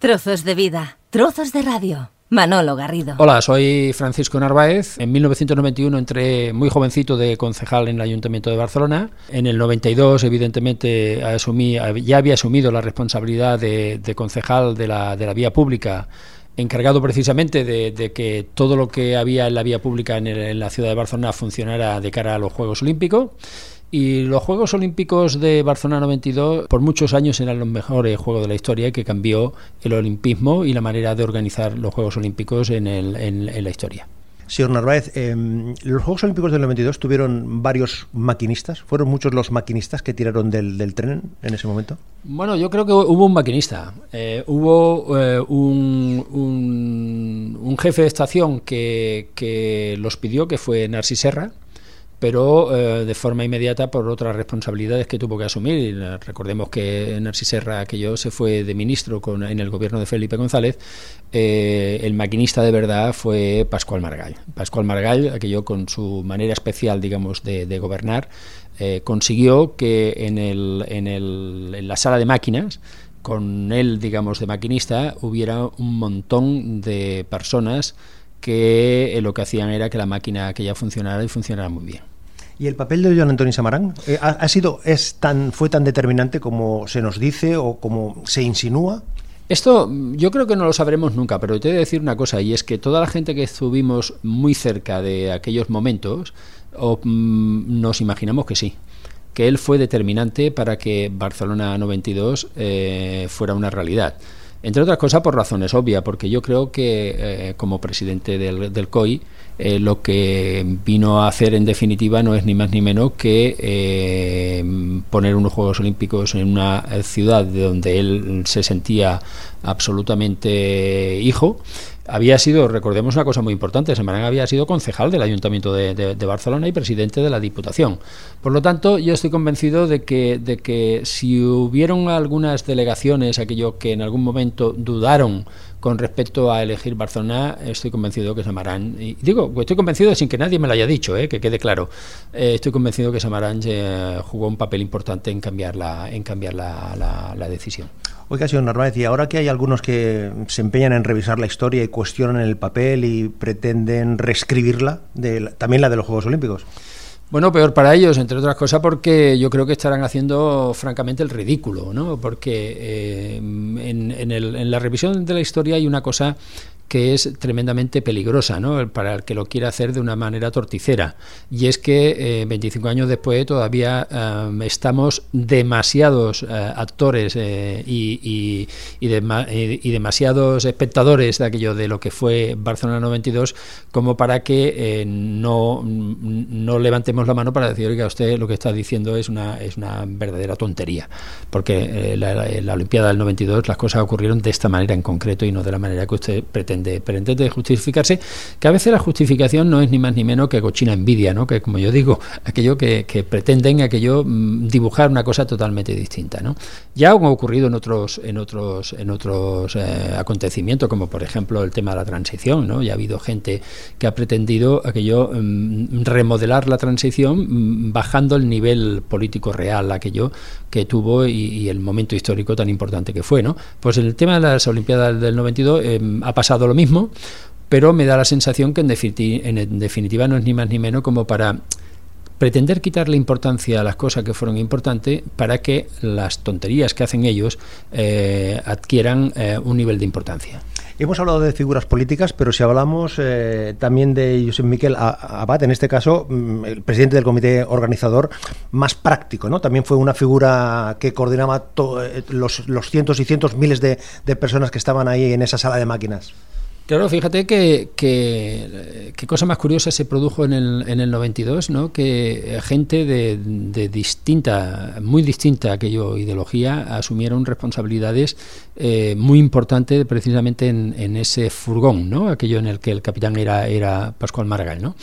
Trozos de vida, trozos de radio. Manolo Garrido. Hola, soy Francisco Narváez. En 1991 entré muy jovencito de concejal en el Ayuntamiento de Barcelona. En el 92, evidentemente, asumí, ya había asumido la responsabilidad de, concejal de la, de la, vía pública, encargado precisamente de, que todo lo que había en la vía pública en, en la ciudad de Barcelona funcionara de cara a los Juegos Olímpicos. Y los Juegos Olímpicos de Barcelona 92 por muchos años eran los mejores Juegos de la historia que cambió el olimpismo y la manera de organizar los Juegos Olímpicos en, el, en, la historia. Señor Narváez, em, los Juegos Olímpicos del 92 tuvieron varios maquinistas. ¿Fueron muchos los maquinistas que tiraron del, tren en ese momento? Bueno, yo creo que hubo un maquinista. Eh, hubo eh, un, un, jefe de estación que, que los pidió, que fue Narcis Serra pero eh, de forma inmediata por otras responsabilidades que tuvo que asumir. Recordemos que Narcis Serra, aquello se fue de ministro con, en el gobierno de Felipe González, eh, el maquinista de verdad fue Pascual Margall. Pascual Margall, aquello con su manera especial, digamos, de, gobernar, eh, consiguió que en, el, en, el, en la sala de máquinas, con él, digamos, de maquinista, hubiera un montón de personas que eh, lo que hacían era que la máquina que ya funcionara y funcionara muy bien. ¿Y el papel de Joan Antonio Samarán eh, ha, sido, es tan, fue tan determinante como se nos dice o como se insinúa? Esto yo creo que no lo sabremos nunca, pero te voy a decir una cosa, y es que toda la gente que estuvimos muy cerca de aquellos momentos, mm, nos imaginamos que sí, que él fue determinante para que Barcelona 92 eh, fuera una realidad. Entre otras cosas por razones obvias, porque yo creo que eh, como presidente del, COI eh, lo que vino a hacer en definitiva no es ni más ni menos que eh, poner unos Juegos Olímpicos en una ciudad de donde él se sentía absolutamente hijo había sido, recordemos una cosa muy importante, Semarán había sido concejal del Ayuntamiento de, Barcelona y presidente de la Diputación. Por lo tanto, yo estoy convencido de que, de que si hubieron algunas delegaciones, aquellos que en algún momento dudaron con respecto a elegir Barcelona, estoy convencido que Samarán, y digo, estoy convencido sin que nadie me lo haya dicho, eh, que quede claro, eh, estoy convencido que Samarán eh, jugó un papel importante en cambiar la, en cambiar la, la decisión. Oiga, señor Narváez, y ahora que hay algunos que se empeñan en revisar la historia y cuestionan el papel y pretenden reescribirla, de también la de los Juegos Olímpicos. Bueno, peor para ellos, entre otras cosas, porque yo creo que estarán haciendo francamente el ridículo, ¿no? Porque eh, en, en, la revisión de la historia hay una cosa que es tremendamente peligrosa ¿no? para el que lo quiera hacer de una manera torticera. Y es que 25 eh, años después todavía eh, estamos demasiados eh, actores y, y, demasiados espectadores de aquello de lo que fue Barcelona 92 como para que no, levantemos la mano para decir, que usted lo que está diciendo es una, es una verdadera tontería. Porque la, la Olimpiada del 92 las cosas ocurrieron de esta manera en concreto y no de la manera que usted pretende pretende, de justificarse, que a veces la justificación no es ni más ni menos que cochina envidia, ¿no? que como yo digo, aquello que, pretenden aquello mm, dibujar una cosa totalmente distinta. ¿no? Ya ha ocurrido en otros, en otros, en otros eh, acontecimientos, como por ejemplo el tema de la transición, ¿no? ya ha habido gente que ha pretendido aquello mm, remodelar la transición mm, bajando el nivel político real, aquello que tuvo y, el momento histórico tan importante que fue. ¿no? Pues el tema de las Olimpiadas del 92 em, ha pasado lo mismo, pero me da la sensación que en definitiva, no es ni más ni menos como para pretender quitarle importancia a las cosas que fueron importantes para que las tonterías que hacen ellos eh, adquieran eh, un nivel de importancia. Hemos hablado de figuras políticas, pero si hablamos eh, también de Josep Miquel Abad, en este caso mm, el presidente del comité organizador, más práctico, ¿no? También fue una figura que coordinaba los, los, cientos y cientos, miles de personas que estaban ahí en esa sala de máquinas. Claro, fíjate que, qué cosa más curiosa se produjo en el, en el 92, ¿no? que gente de, distinta, muy distinta aquello ideología, asumieron responsabilidades eh, muy importantes precisamente en, ese furgón, ¿no? aquello en el que el capitán era, era Pascual Maragall. ¿no?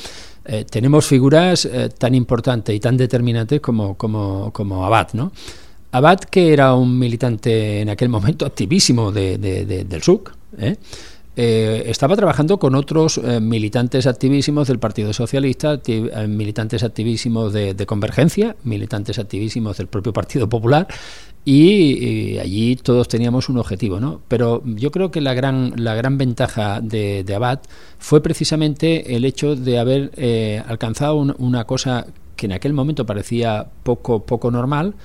Eh, tenemos figuras eh, tan importantes y tan determinantes como, como, como Abad, ¿no? Abad, que era un militante en aquel momento activísimo de, del SUC, ¿eh? Eh, estaba trabajando con otros eh, militantes activísimos del Partido Socialista, militantes activísimos de, Convergencia, militantes activísimos del propio Partido Popular, y, allí todos teníamos un objetivo, ¿no? Pero yo creo que la gran, la gran ventaja de, Abad fue precisamente el hecho de haber eh, alcanzado una cosa que en aquel momento parecía poco, poco normal,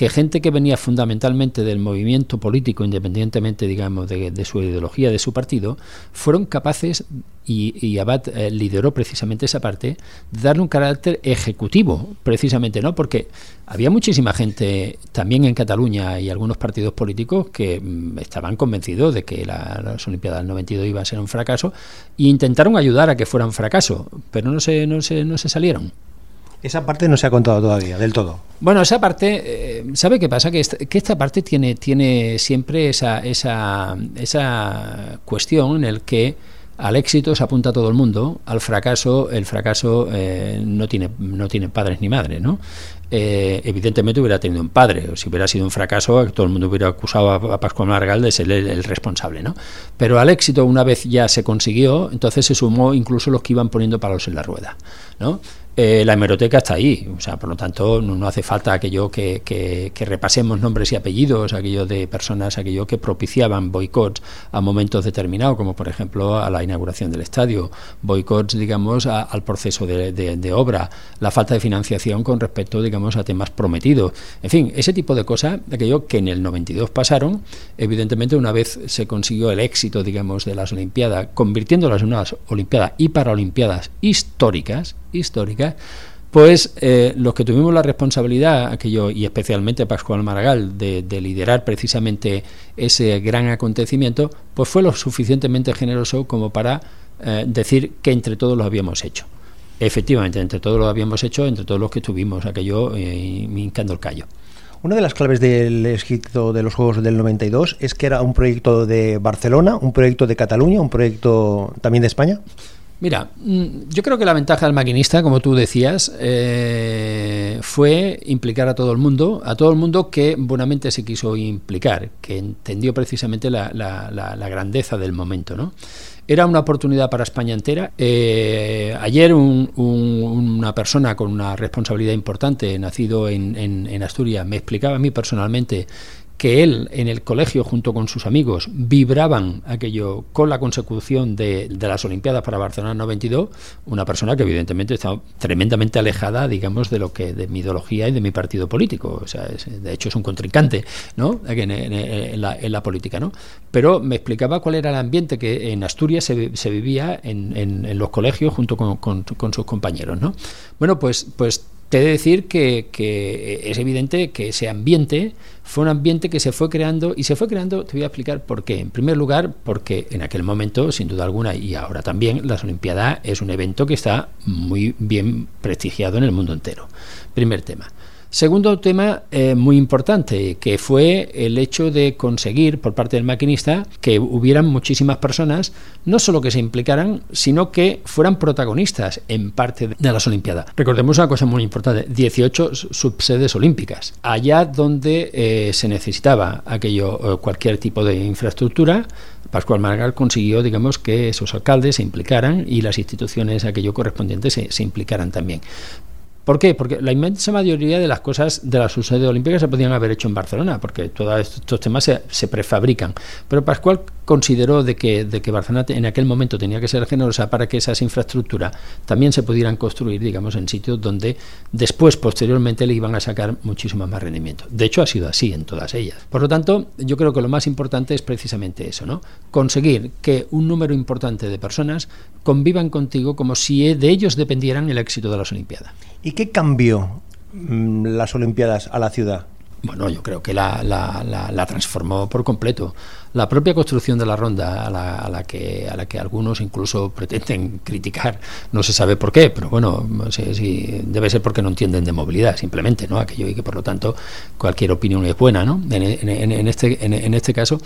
que gente que venía fundamentalmente del movimiento político, independientemente, digamos, de, su ideología, de su partido, fueron capaces, y, Abad eh, lideró precisamente esa parte, de darle un carácter ejecutivo, precisamente, ¿no? Porque había muchísima gente también en Cataluña y algunos partidos políticos que mm, estaban convencidos de que la, las Olimpiadas del 92 iba a ser un fracaso e intentaron ayudar a que fuera un fracaso, pero no se, no se, no se salieron. Esa parte no se ha contado todavía, del todo. Bueno, esa parte, eh, ¿sabe qué pasa? Que esta, que esta parte tiene, tiene siempre esa, esa, esa cuestión en el que al éxito se apunta todo el mundo, al fracaso, el fracaso eh, no, tiene, no tiene padres ni madres, ¿no? Eh, evidentemente hubiera tenido un padre, o si hubiera sido un fracaso, todo el mundo hubiera acusado a, Pascual Margal de ser el, responsable, ¿no? Pero al éxito, una vez ya se consiguió, entonces se sumó incluso los que iban poniendo palos en la rueda, ¿no? Eh, la hemeroteca está ahí, o sea, por lo tanto no, hace falta aquello que, que, repasemos nombres y apellidos, aquello de personas, aquello que propiciaban boicots a momentos determinados, como por ejemplo a la inauguración del estadio, boicots, digamos, al proceso de, de, obra, la falta de financiación con respecto, digamos, a temas prometidos, en fin, ese tipo de cosas, aquello que en el 92 pasaron, evidentemente una vez se consiguió el éxito, digamos, de las Olimpiadas, convirtiéndolas en unas Olimpiadas y Paralimpiadas históricas, históricas, pues eh, los que tuvimos la responsabilidad, aquello y especialmente Pascual Maragall, de, liderar precisamente ese gran acontecimiento, pues fue lo suficientemente generoso como para eh, decir que entre todos lo habíamos hecho. Efectivamente, entre todos lo habíamos hecho, entre todos los que estuvimos, aquello eh, hincando el callo. Una de las claves del éxito de los Juegos del 92 es que era un proyecto de Barcelona, un proyecto de Cataluña, un proyecto también de España. Mira, mm, yo creo que la ventaja del maquinista, como tú decías, eh, fue implicar a todo el mundo, a todo el mundo que buenamente se quiso implicar, que entendió precisamente la, grandeza del momento, ¿no? Era una oportunidad para España entera. Eh, ayer una persona con una responsabilidad importante, nacido en Asturias, me explicaba a mí personalmente que él en el colegio junto con sus amigos vibraban aquello con la consecución de, las Olimpiadas para Barcelona 92, una persona que evidentemente está tremendamente alejada, digamos, de lo que de mi ideología y de mi partido político, o sea, de hecho es un contrincante, ¿no? En, la, política, ¿no? Pero me explicaba cuál era el ambiente que en Asturias se, vivía en, los colegios junto con, con sus compañeros, ¿no? Bueno, pues, pues te he de decir que, es evidente que ese ambiente fue un ambiente que se fue creando y se fue creando, te voy a explicar por qué. En primer lugar, porque en aquel momento, sin duda alguna, y ahora también, las Olimpiadas es un evento que está muy bien prestigiado en el mundo entero. Primer tema. Segundo tema eh, muy importante, que fue el hecho de conseguir por parte del maquinista que hubieran muchísimas personas, no solo que se implicaran, sino que fueran protagonistas en parte de las Olimpiadas. Recordemos una cosa muy importante, 18 subsedes olímpicas. Allá donde eh, se necesitaba aquello, eh, cualquier tipo de infraestructura, Pascual Margal consiguió, digamos, que esos alcaldes se implicaran y las instituciones aquello correspondientes se, se implicaran también. ¿Por qué? Porque la inmensa mayoría de las cosas de la subsede olímpica se podían haber hecho en Barcelona, porque todos estos temas se, prefabrican. Pero Pascual consideró de que, de que Barcelona en aquel momento tenía que ser generosa para que esas infraestructuras también se pudieran construir, digamos, en sitios donde después, posteriormente, le iban a sacar muchísimo más rendimiento. De hecho, ha sido así en todas ellas. Por lo tanto, yo creo que lo más importante es precisamente eso, ¿no? Conseguir que un número importante de personas convivan contigo como si de ellos dependieran el éxito de las Olimpiadas. ¿Y qué cambió mm, las Olimpiadas a la ciudad? Bueno, yo creo que la, la, transformó por completo. La propia construcción de la ronda, a la, que, a la que algunos incluso pretenden criticar, no se sabe por qué, pero bueno, sí, debe ser porque no entienden de movilidad, simplemente, ¿no? Aquello y que por lo tanto cualquier opinión es buena, ¿no? En, este, en, este caso,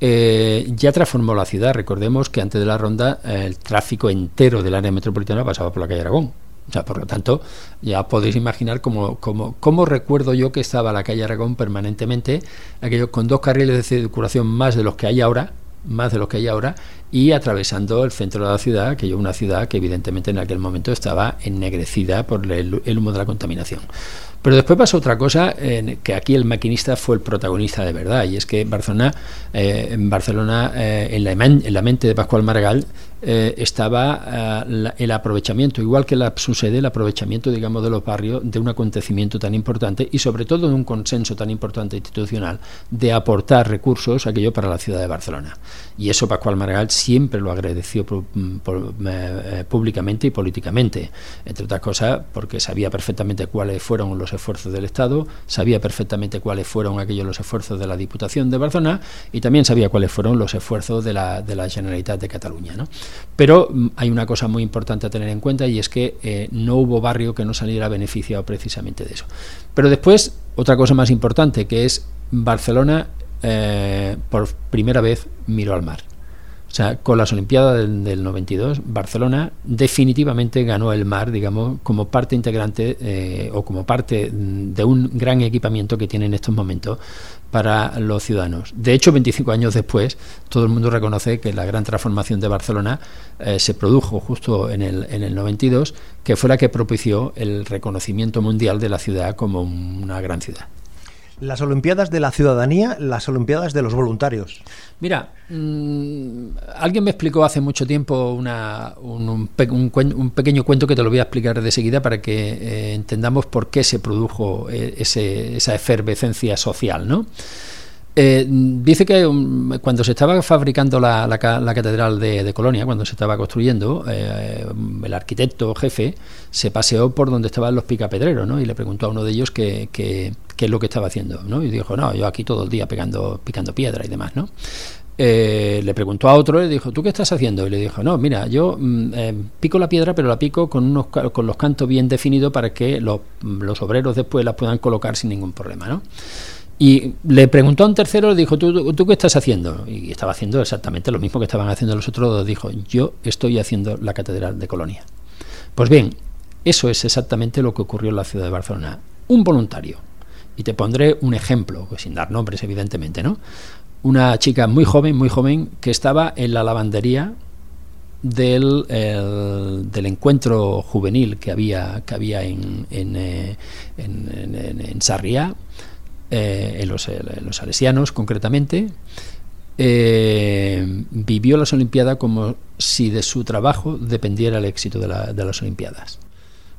eh, ya transformó la ciudad. Recordemos que antes de la ronda el tráfico entero del área metropolitana pasaba por la calle Aragón o sea, por lo tanto, ya podéis imaginar cómo, cómo, cómo, recuerdo yo que estaba la calle Aragón permanentemente, aquello con dos carriles de circulación más de los que hay ahora, más de los que hay ahora, y atravesando el centro de la ciudad, que es una ciudad que evidentemente en aquel momento estaba ennegrecida por el, humo de la contaminación. Pero después pasó otra cosa, que aquí el maquinista fue el protagonista de verdad, y es que Barcelona, eh, en Barcelona, eh, en, la, en, la, mente de Pascual Maragall, eh, estaba eh, el aprovechamiento, igual que la, sucede el aprovechamiento, digamos, de los barrios de un acontecimiento tan importante y sobre todo de un consenso tan importante institucional de aportar recursos aquello para la ciudad de Barcelona. Y eso Pascual Maragall siempre lo agradeció mm, eh, públicamente y políticamente, entre otras cosas porque sabía perfectamente cuáles fueron los esfuerzos del Estado, sabía perfectamente cuáles fueron aquellos los esfuerzos de la Diputación de Barcelona y también sabía cuáles fueron los esfuerzos de la, de la Generalitat de Cataluña. ¿no? Pero mm, hay una cosa muy importante a tener en cuenta y es que eh, no hubo barrio que no saliera beneficiado precisamente de eso. Pero después, otra cosa más importante, que es Barcelona eh, por primera vez miró al mar. O sea, con las Olimpiadas del, 92, Barcelona definitivamente ganó el mar, digamos, como parte integrante eh, o como parte mm, de un gran equipamiento que tiene en estos momentos para los ciudadanos. De hecho, 25 años después, todo el mundo reconoce que la gran transformación de Barcelona eh, se produjo justo en el, en el 92, que fue la que propició el reconocimiento mundial de la ciudad como una gran ciudad. Las Olimpiadas de la Ciudadanía, las Olimpiadas de los Voluntarios. Mira, mm, alguien me explicó hace mucho tiempo una, un, pequeño cuento que te lo voy a explicar de seguida para que eh, entendamos por qué se produjo eh, esa efervescencia social, ¿no? Eh, dice que um, cuando se estaba fabricando la, catedral de, Colonia, cuando se estaba construyendo, eh, el arquitecto jefe se paseó por donde estaban los picapedreros ¿no? y le preguntó a uno de ellos qué, qué, es lo que estaba haciendo. ¿no? Y dijo, no, yo aquí todo el día pegando, picando piedra y demás. ¿no? Eh, le preguntó a otro le dijo, ¿tú qué estás haciendo? Y le dijo, no, mira, yo mm, pico la piedra, pero la pico con, unos, con los cantos bien definidos para que los, los obreros después la puedan colocar sin ningún problema. ¿no? Y le preguntó a un tercero, le dijo, ¿Tú, ¿tú, qué estás haciendo? Y estaba haciendo exactamente lo mismo que estaban haciendo los otros dos. Dijo, yo estoy haciendo la Catedral de Colonia. Pues bien, eso es exactamente lo que ocurrió en la ciudad de Barcelona. Un voluntario. Y te pondré un ejemplo, pues sin dar nombres, evidentemente, ¿no? Una chica muy joven, muy joven, que estaba en la lavandería del, del encuentro juvenil que había, que había en, en, eh, en, en, en Sarriá eh, en, los, los, salesianos concretamente, eh, vivió las Olimpiadas como si de su trabajo dependiera el éxito de, las Olimpiadas.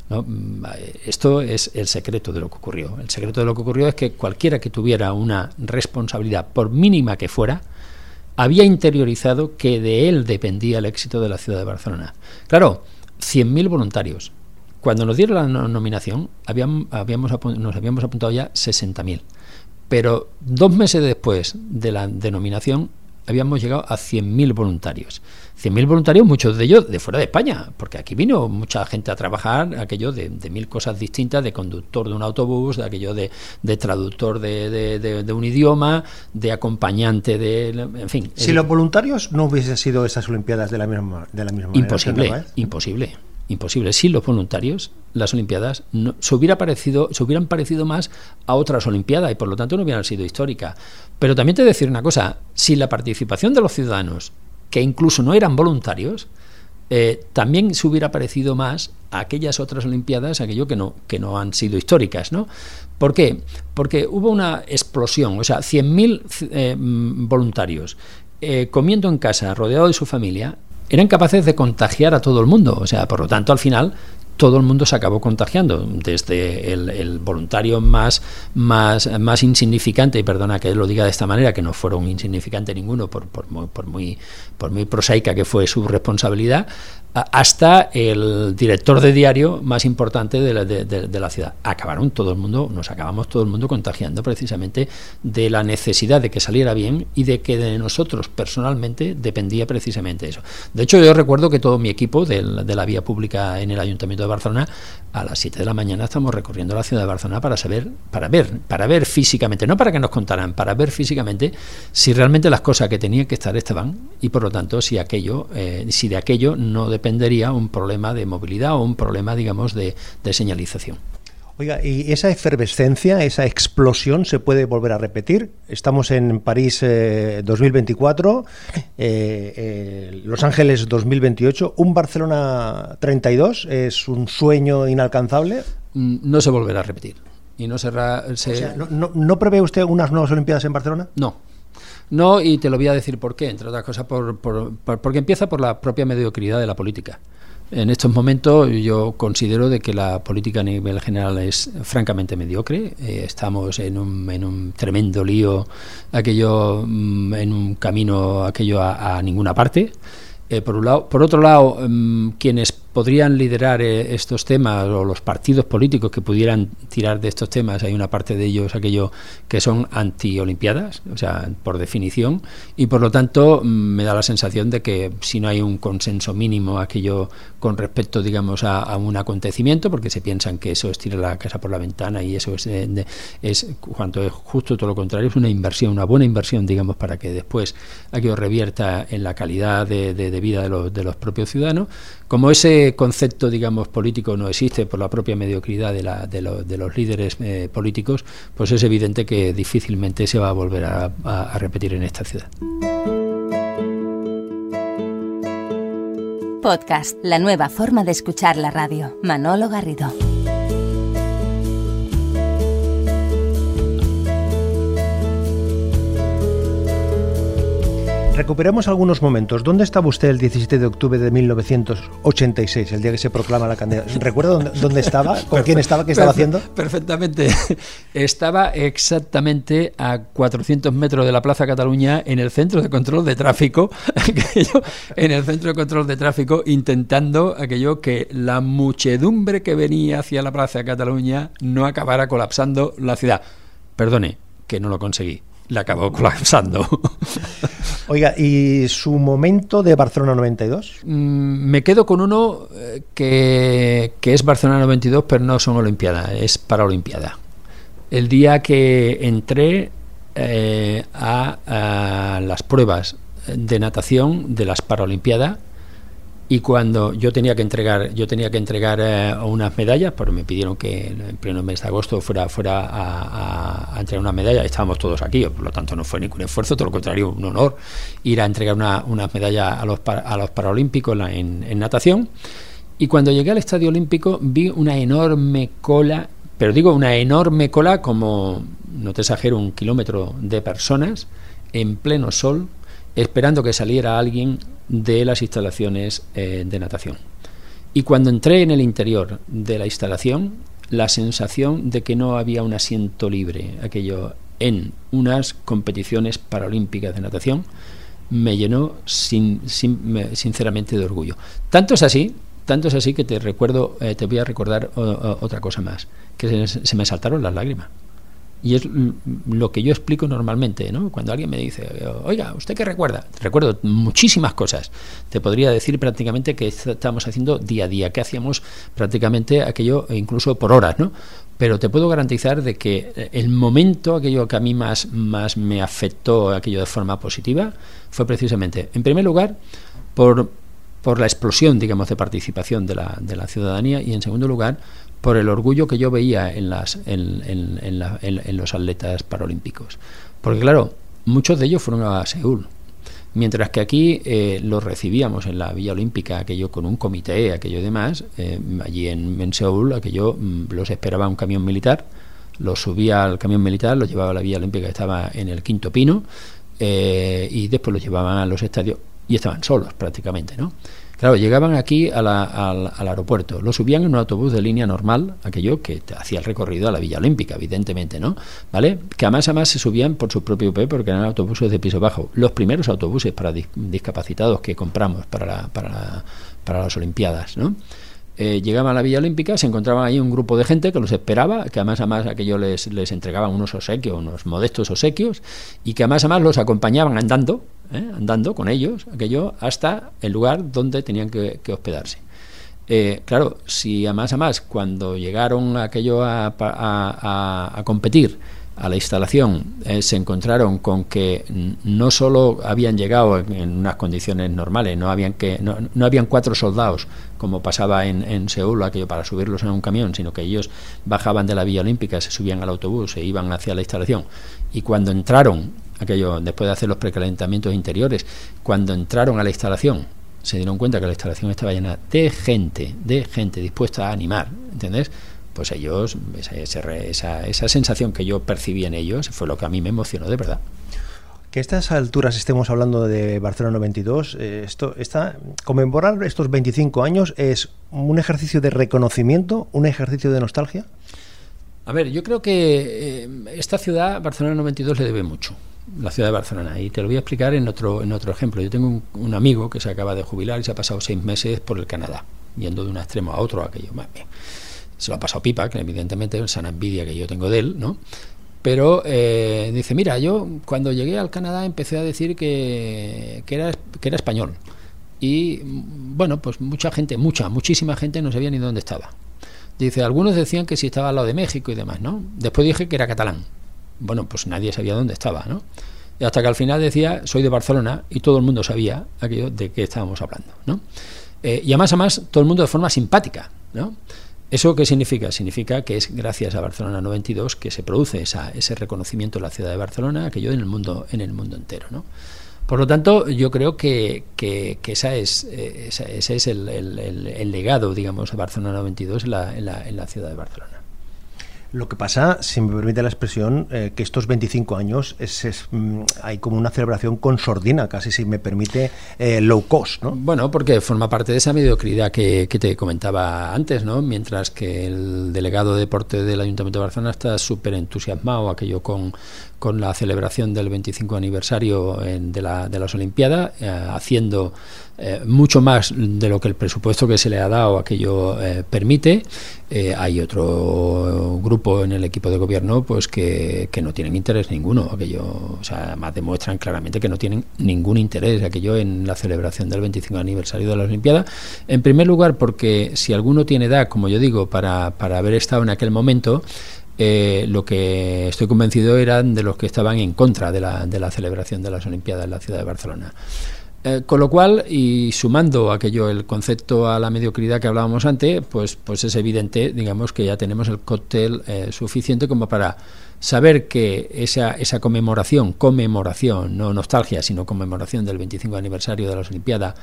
Mm, esto es el secreto de lo que ocurrió. El secreto de lo que ocurrió es que cualquiera que tuviera una responsabilidad, por mínima que fuera, había interiorizado que de él dependía el éxito de la ciudad de Barcelona. Claro, 100.000 voluntarios. Cuando nos dieron la nominación, habíamos, habíamos, nos habíamos apuntado ya 60.000. Pero dos meses después de la denominación habíamos llegado a 100.000 voluntarios. 100.000 voluntarios, muchos de ellos de fuera de España, porque aquí vino mucha gente a trabajar, aquello de, mil cosas distintas, de conductor de un autobús, de aquello de, traductor de, un idioma, de acompañante de... En fin. Si los voluntarios no hubiesen sido esas Olimpiadas de la misma, de la misma manera. Imposible, imposible imposible. Sin los voluntarios, las Olimpiadas no, se, hubiera parecido, se hubieran parecido más a otras Olimpiadas y por lo tanto no hubieran sido históricas. Pero también te decir una cosa, sin la participación de los ciudadanos, que incluso no eran voluntarios, eh, también se hubiera parecido más a aquellas otras Olimpiadas, aquello que no, que no han sido históricas, ¿no? ¿Por qué? Porque hubo una explosión, o sea, 100.000 eh, voluntarios eh, comiendo en casa, rodeado de su familia, eran capaces de contagiar a todo el mundo. O sea, por lo tanto, al final todo el mundo se acabó contagiando, desde el, voluntario más, más, más insignificante, y perdona que lo diga de esta manera, que no fueron insignificante ninguno, por, por, por, muy, por muy prosaica que fue su responsabilidad, hasta el director de diario más importante de la, de, la, ciudad. Acabaron todo el mundo, nos acabamos todo el mundo contagiando precisamente de la necesidad de que saliera bien y de que de nosotros personalmente dependía precisamente eso. De hecho, yo recuerdo que todo mi equipo de la vía pública en el Ayuntamiento de Barcelona a las 7 de la mañana estamos recorriendo la ciudad de Barcelona para saber, para ver, para ver físicamente, no para que nos contaran, para ver físicamente si realmente las cosas que tenían que estar estaban y por lo tanto si aquello, eh, si de aquello no dependería un problema de movilidad o un problema, digamos, de, de señalización. Oiga, ¿y esa efervescencia, esa explosión se puede volver a repetir? Estamos en París 2024, eh, eh, Los Ángeles 2028, ¿un Barcelona 32 es un sueño inalcanzable? Mm, no se volverá a repetir. Y no, será, ¿no, prevé usted unas nuevas Olimpiadas en Barcelona? No. No, y te lo voy a decir por qué, entre otras cosas, por, porque empieza por la propia mediocridad de la política. En estos momentos yo considero de que la política a nivel general es francamente mediocre. Eh, estamos en un, en un tremendo lío, aquello mm, en un camino aquello a, ninguna parte. Eh, por un lado, por otro lado, mm, quienes podrían liderar eh, estos temas o los partidos políticos que pudieran tirar de estos temas, hay una parte de ellos aquello que son anti-olimpiadas, o sea, por definición, y por lo tanto mm, me da la sensación de que si no hay un consenso mínimo aquello con respecto, digamos, a, un acontecimiento, porque se piensan que eso es tirar la casa por la ventana y eso es, eh, es cuanto es justo todo lo contrario, es una inversión, una buena inversión, digamos, para que después aquello revierta en la calidad de, de vida de los, de los propios ciudadanos, como ese concepto, digamos, político no existe por la propia mediocridad de, los líderes eh, políticos, pues es evidente que difícilmente se va a volver a, a repetir en esta ciudad. Podcast, la nueva forma de escuchar la radio. Manolo Garrido. Recuperemos algunos momentos. ¿Dónde estaba usted el 17 de octubre de 1986, el día que se proclama la candidatura? ¿Recuerda dónde, estaba? ¿Con quién estaba? ¿Qué estaba haciendo? Perfectamente. Estaba exactamente a 400 metros de la Plaza Cataluña en el centro de control de tráfico, en el centro de control de tráfico, intentando aquello que la muchedumbre que venía hacia la Plaza Cataluña no acabara colapsando la ciudad. Perdone, que no lo conseguí le acabó colapsando. Oiga, ¿y su momento de Barcelona 92? Mm, me quedo con uno eh, que, es Barcelona 92, pero no son Olimpiada, es para Olimpiada. El día que entré eh, a, las pruebas de natación de las Paralimpiadas y cuando yo tenía que entregar yo tenía que entregar eh, unas medallas pero me pidieron que en pleno mes de agosto fuera fuera a, entregar una medalla estábamos todos aquí por lo tanto no fue ningún esfuerzo todo lo contrario un honor ir a entregar una, medallas a los a los paralímpicos en natación. Y cuando llegué al estadio olímpico vi una enorme cola pero digo una enorme cola como no te exagero un kilómetro de personas en pleno sol esperando que saliera alguien de las instalaciones eh, de natación. Y cuando entré en el interior de la instalación, la sensación de que no había un asiento libre, aquello en unas competiciones paralímpicas de natación, me llenó sin, sinceramente de orgullo. Tanto es así, tanto es así que te recuerdo, eh, te voy a recordar otra cosa más, que se me saltaron las lágrimas. Y es lo que yo explico normalmente, ¿no? Cuando alguien me dice, oiga, ¿usted qué recuerda? Recuerdo muchísimas cosas. Te podría decir prácticamente que estamos haciendo día a día, que hacíamos prácticamente aquello incluso por horas, ¿no? Pero te puedo garantizar de que el momento, aquello que a mí más, más me afectó, aquello de forma positiva, fue precisamente, en primer lugar, por, por la explosión, digamos, de participación de la, de la ciudadanía y, en segundo lugar, por el orgullo que yo veía en, las, en, en, los atletas paralímpicos. Porque claro, muchos de ellos fueron a Seúl, mientras que aquí eh, los recibíamos en la Villa Olímpica, aquello con un comité, aquello demás, eh, allí en, Seúl, aquello mm, los esperaba un camión militar, los subía al camión militar, los llevaba a la Villa Olímpica, que estaba en el Quinto Pino, eh, y después los llevaban a los estadios y estaban solos prácticamente, ¿no? Claro, llegaban aquí al, aeropuerto, lo subían en un autobús de línea normal, aquello que hacía el recorrido a la Villa Olímpica, evidentemente, ¿no? ¿Vale? Que además, además se subían por su propio pie porque eran autobuses de piso bajo. Los primeros autobuses para discapacitados que compramos para, para, para las Olimpiadas, ¿no? Eh, llegaban a la Villa Olímpica, se encontraban ahí un grupo de gente que los esperaba, que además además aquello les, les entregaban unos obsequios, unos modestos obsequios, y que además además los acompañaban andando, ¿eh? andando con ellos, aquello hasta el lugar donde tenían que, hospedarse. Eh, claro, si además además cuando llegaron aquello a, a, a competir, a la instalación, eh, se encontraron con que no solo habían llegado en, unas condiciones normales, no habían que no, no habían cuatro soldados como pasaba en, en, Seúl aquello para subirlos en un camión, sino que ellos bajaban de la Villa Olímpica, se subían al autobús, se iban hacia la instalación y cuando entraron aquello después de hacer los precalentamientos interiores, cuando entraron a la instalación se dieron cuenta que la instalación estaba llena de gente, de gente dispuesta a animar, ¿entendés? Pues ellos, esa, esa, esa sensación que yo percibí en ellos fue lo que a mí me emocionó de verdad. Que a estas alturas estemos hablando de Barcelona 92, eh, esto está conmemorar estos 25 años es un ejercicio de reconocimiento, un ejercicio de nostalgia. A ver, yo creo que eh, esta ciudad, Barcelona 92, le debe mucho la ciudad de Barcelona. Y te lo voy a explicar en otro, en otro ejemplo. Yo tengo un, amigo que se acaba de jubilar y se ha pasado seis meses por el Canadá, yendo de un extremo a otro, aquello. Se lo ha pasado pipa, que evidentemente es una envidia que yo tengo de él, ¿no? Pero eh, dice, mira, yo cuando llegué al Canadá empecé a decir que, que, era, que era español. Y bueno, pues mucha gente, mucha, muchísima gente no sabía ni dónde estaba. Dice, algunos decían que si estaba al lado de México y demás, ¿no? Después dije que era catalán bueno, pues nadie sabía dónde estaba, ¿no? Y hasta que al final decía, soy de Barcelona, y todo el mundo sabía aquello de qué estábamos hablando, ¿no? Eh, y además, además, todo el mundo de forma simpática, ¿no? ¿Eso qué significa? Significa que es gracias a Barcelona 92 que se produce esa, ese reconocimiento de la ciudad de Barcelona, aquello en el mundo, en el mundo entero, ¿no? Por lo tanto, yo creo que, que, esa es, eh, ese es el, el, legado, digamos, de Barcelona 92 en la, en la, en la ciudad de Barcelona. Lo que pasa, si me permite la expresión, eh, que estos 25 años es, mm, hay como una celebración con sordina, casi si me permite, eh, low cost, ¿no? Bueno, porque forma parte de esa mediocridad que, te comentaba antes, ¿no? Mientras que el delegado de deporte del Ayuntamiento de Barcelona está súper entusiasmado, aquello con, con la celebración del 25 aniversario de, la, de las Olimpiadas, eh, haciendo eh, mucho más de lo que el presupuesto que se le ha dado aquello eh, permite. Hay otro grupo en el equipo de gobierno pues que, que, no tienen interés ninguno. Aquello, o sea, además demuestran claramente que no tienen ningún interés aquello en la celebración del 25 aniversario de la Olimpiada. En primer lugar, porque si alguno tiene edad, como yo digo, para, para haber estado en aquel momento, lo que estoy convencido eran de los que estaban en contra de la, de la celebración de las Olimpiadas en la ciudad de Barcelona. Eh, con lo cual, y sumando aquello, el concepto a la mediocridad que hablábamos antes, pues, pues es evidente, digamos, que ya tenemos el cóctel eh, suficiente como para saber que esa, esa conmemoración, conmemoración, no nostalgia, sino conmemoración del 25 aniversario de las Olimpiadas,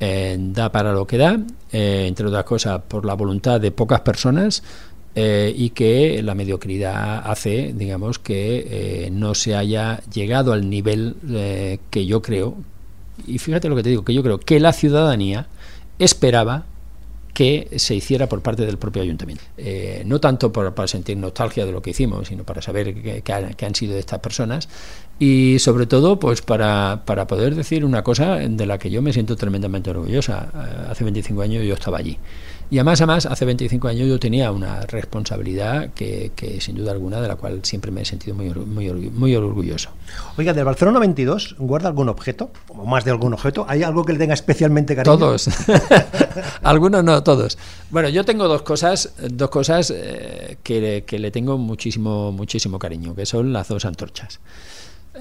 eh, da para lo que da, entre otras cosas por la voluntad de pocas personas, y que la mediocridad hace, digamos, que no se haya llegado al nivel que yo creo y fíjate lo que te digo, que yo creo que la ciudadanía esperaba que se hiciera por parte del propio ayuntamiento. Eh, no tanto para sentir nostalgia de lo que hicimos, sino para saber qué han, sido de estas personas y sobre todo pues para, para poder decir una cosa de la que yo me siento tremendamente orgullosa. Eh, hace 25 años yo estaba allí. Y además, además, hace 25 años yo tenía una responsabilidad que, que, sin duda alguna, de la cual siempre me he sentido muy, muy, muy orgulloso. Oiga, ¿del Barcelona 22 guarda algún objeto? ¿O más de algún objeto? ¿Hay algo que le tenga especialmente cariño? Todos. Algunos no, todos. Bueno, yo tengo dos cosas, dos cosas eh, que, que le tengo muchísimo, muchísimo cariño, que son las dos antorchas.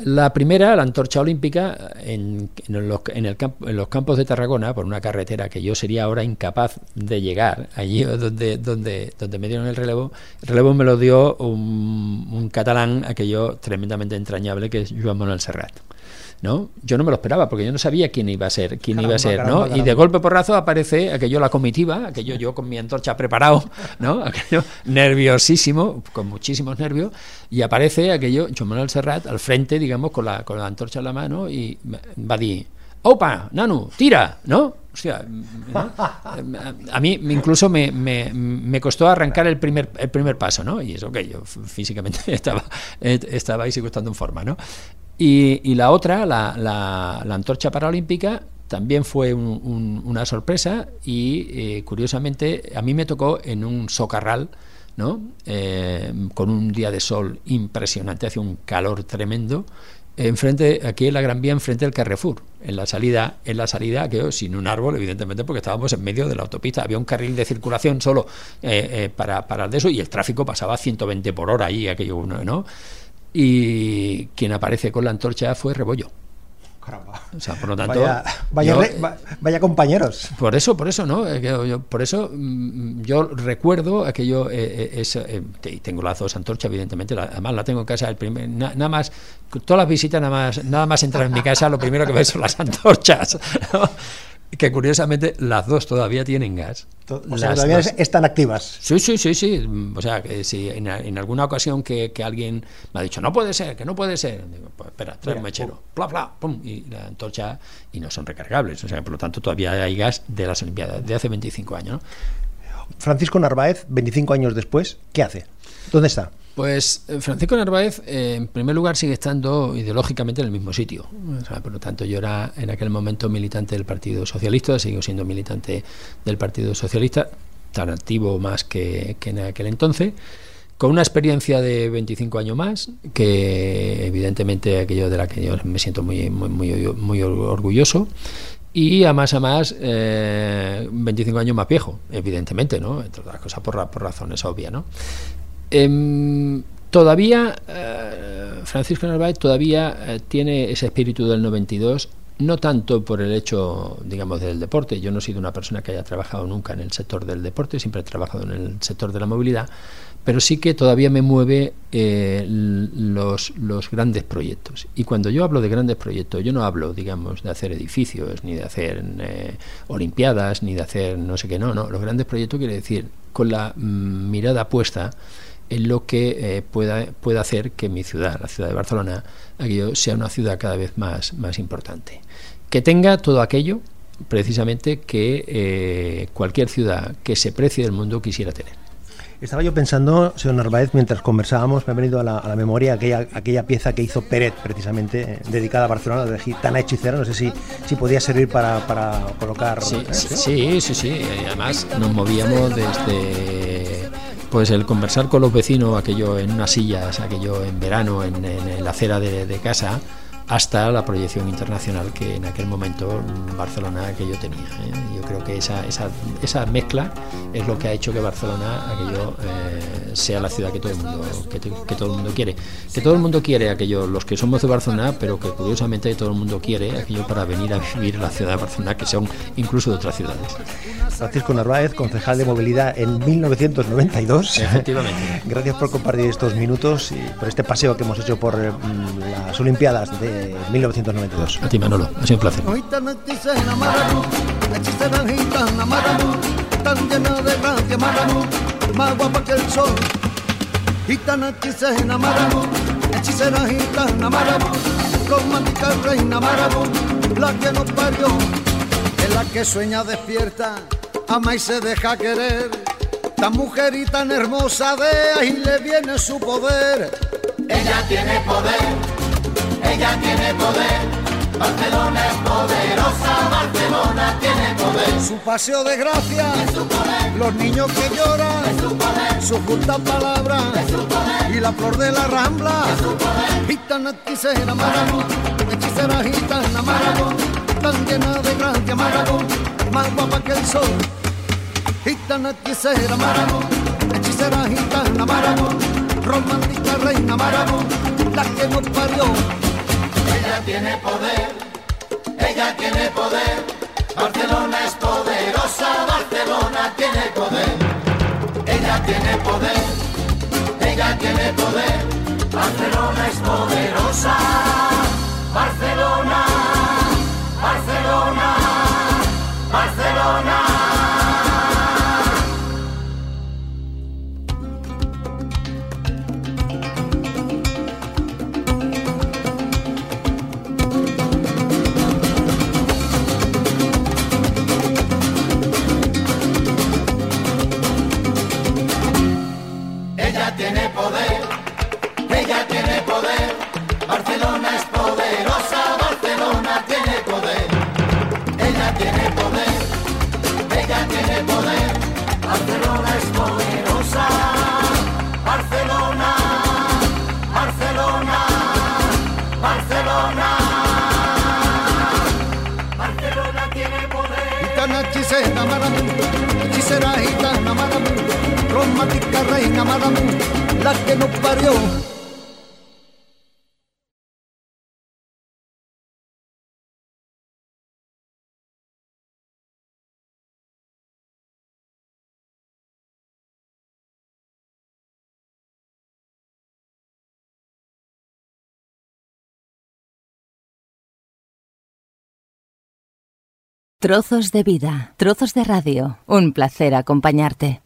La primera, la antorcha olímpica, en, los, en, el en, los, campos de Tarragona, por una carretera que yo sería ahora incapaz de llegar, allí donde, donde, donde me dieron el relevo, el relevo me lo dio un, un catalán, aquello tremendamente entrañable, que es Joan Manuel Serrat. ¿No? Yo no me lo esperaba porque yo no sabía quién iba a ser, quién iba a ser, ¿no? Y de golpe porrazo aparece aquello la comitiva, aquello yo con mi antorcha preparado, ¿no? Aquello nerviosísimo, con muchísimos nervios, y aparece aquello Joan Manuel Serrat al frente, digamos, con la, con la antorcha en la mano y va a decir, ¡Opa! Nanu, tira! ¿No? O sea, a mí incluso me, me, me, costó arrancar el primer, el primer paso, ¿no? Y eso que yo físicamente estaba, estaba ahí estando en forma, ¿no? Y, la otra, la, la, antorcha paralímpica, también fue una sorpresa y eh, curiosamente a mí me tocó en un socarral, ¿no? Eh, con un día de sol impresionante, hace un calor tremendo, enfrente, aquí en la Gran Vía, enfrente del Carrefour, en la salida, en la salida, que sin un árbol, evidentemente, porque estábamos en medio de la autopista, había un carril de circulación solo eh, para, para de eso y el tráfico pasaba a 120 por hora ahí, aquello, ¿no? Y quien aparece con la antorcha fue Rebollo. O sea, por lo tanto. Vaya, compañeros. Por eso, por eso, ¿no? por eso mm, yo recuerdo aquello. Eh, eh, eh tengo las dos antorchas, evidentemente. además, la tengo en casa. El primer, nada más, todas las visitas, nada más, nada más entrar en mi casa, lo primero que veo son las antorchas que curiosamente las dos todavía tienen gas. O sea, todavía están activas. Sí, sí, sí, sí. O sea, que si en, alguna ocasión que, alguien me ha dicho, no puede ser, que no puede ser, digo, pues espera, trae un mechero, bla, bla, pum, y la antorcha, y no son recargables. O sea, por lo tanto, todavía hay gas de las Olimpiadas, de hace 25 años. Francisco Narváez, 25 años después, ¿qué hace? ¿Dónde está? Pues eh, Francisco Narváez, eh, en primer lugar, sigue estando ideológicamente en el mismo sitio. por lo tanto, yo era en aquel momento militante del Partido Socialista, sigo siendo militante del Partido Socialista, tan activo más que, en aquel entonces, con una experiencia de 25 años más, que evidentemente aquello de la que yo me siento muy, muy, muy, orgulloso y a más a más eh, 25 años más viejo, evidentemente, ¿no? Entre otras cosas por, por razones obvias, ¿no? Em, todavía, eh, Francisco Narváez todavía eh, tiene ese espíritu del 92, no tanto por el hecho, digamos, del deporte. Yo no he sido una persona que haya trabajado nunca en el sector del deporte, siempre he trabajado en el sector de la movilidad, pero sí que todavía me mueve eh, los, los, grandes proyectos. Y cuando yo hablo de grandes proyectos, yo no hablo, digamos, de hacer edificios, ni de hacer olimpiadas, ni de hacer no sé qué, no, no. Los grandes proyectos quiere decir con la mm, mirada puesta en lo que eh, pueda, pueda hacer que mi ciudad, la ciudad de Barcelona, aquello sea una ciudad cada vez más, más importante. Que tenga todo aquello, precisamente, que eh, cualquier ciudad que se precie del mundo quisiera tener. Estaba yo pensando, señor Narváez, mientras conversábamos, me ha venido a la, memoria aquella, aquella pieza que hizo Peret, precisamente, eh, dedicada a Barcelona, de Gitana Hechicera. No sé si, si podía servir para, colocar. Sí, sí, sí, sí, Además, nos movíamos desde pues el conversar con los vecinos, aquello en unas sillas, aquello en verano, en, la acera de, casa, hasta la proyección internacional que en aquel momento Barcelona que yo tenía. ¿eh? Yo creo que esa, esa, esa, mezcla es lo que ha hecho que Barcelona aquello eh, sea la ciudad que todo el mundo que, todo el mundo quiere. Que todo el mundo quiere aquello, los que somos de Barcelona, pero que curiosamente todo el mundo quiere aquello para venir a vivir la ciudad de Barcelona, que son incluso de otras ciudades. Francisco Narváez, concejal de movilidad en 1992. Efectivamente. Gracias por compartir estos minutos y por este paseo que hemos hecho por mm, las Olimpiadas de 1992. A ti, Manolo. Ha sido un placer. tan llena de gracia, más guapa que el sol. Gitana, hechicera, marabú, hechicera, gitana, marabú, romántica reina, marabú, la que nos parió, es la que sueña despierta ama y se deja querer. Tan mujer y tan hermosa de ahí le viene su poder. Ella tiene poder, ella tiene poder. Barcelona es poderosa, Barcelona tiene poder. Su paseo de gracia, los niños que lloran, su, poder. su justa palabra, y la flor de la rambla. Gitana, hechicera, marabú, hechicera, gitana, marabú, tan llena de gracia, marabú más guapa que el sol. Gitana, hechicera, marabú, hechicera, gitana, marabú, romántica reina, marabú, la que nos parió. Ella tiene poder, ella tiene poder. Barcelona es poderosa, Barcelona tiene poder. Ella tiene poder, ella tiene poder. Barcelona es poderosa, Barcelona, Barcelona. Barcelona. reina Madame, la que parió. Trozos de vida, trozos de radio. Un placer acompañarte.